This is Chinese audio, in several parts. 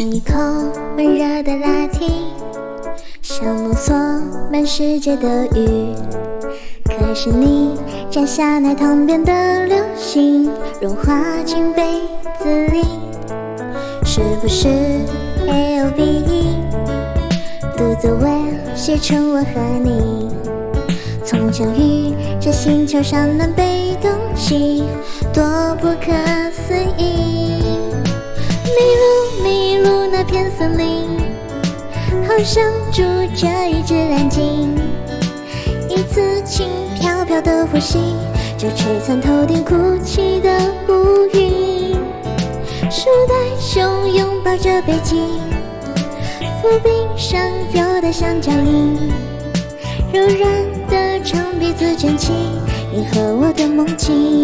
一口温热的拿铁，想浓缩满世界的雨。可是你摘下奶糖变的流星，融化进杯子里，是不是 L V E？独自为写成我和你，从相遇这星球上南北东西，多不可思议。好像住着一只蓝鲸，一次轻飘飘的呼吸，就吹散头顶哭泣的乌云。树袋熊拥抱着北极，浮冰上有的像脚印，柔软的长鼻子卷起你和我的梦境。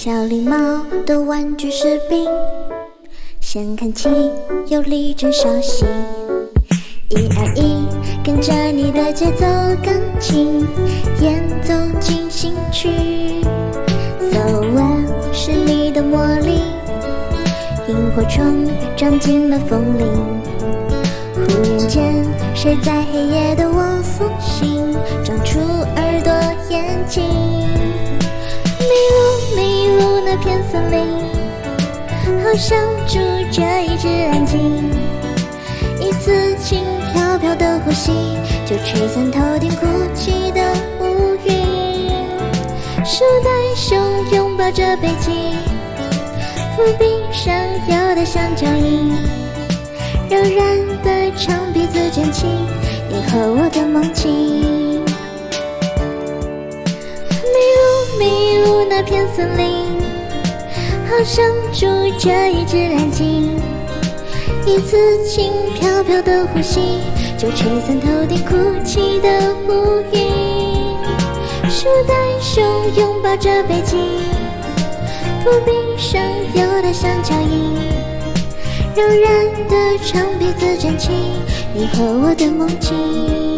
小狸猫的玩具士兵，先看齐有力真稍息，一二一，跟着你的节奏钢琴演奏进行曲。So well 是你的魔力，萤火虫撞进了风铃，忽然间谁在黑夜的我片森林，好像住着一只蓝鲸，一次轻飘飘的呼吸，就吹散头顶哭泣的乌云。树袋熊拥抱着北极，浮冰上有的像脚印，柔软的长鼻子卷起你和我的梦境。迷路迷路那片森林，好像住着一只蓝鲸，一次轻飘飘的呼吸，就吹散头顶哭泣的乌云。树袋熊拥抱着北极，浮冰上有的像脚印，柔软的长鼻子卷起你和我的梦境。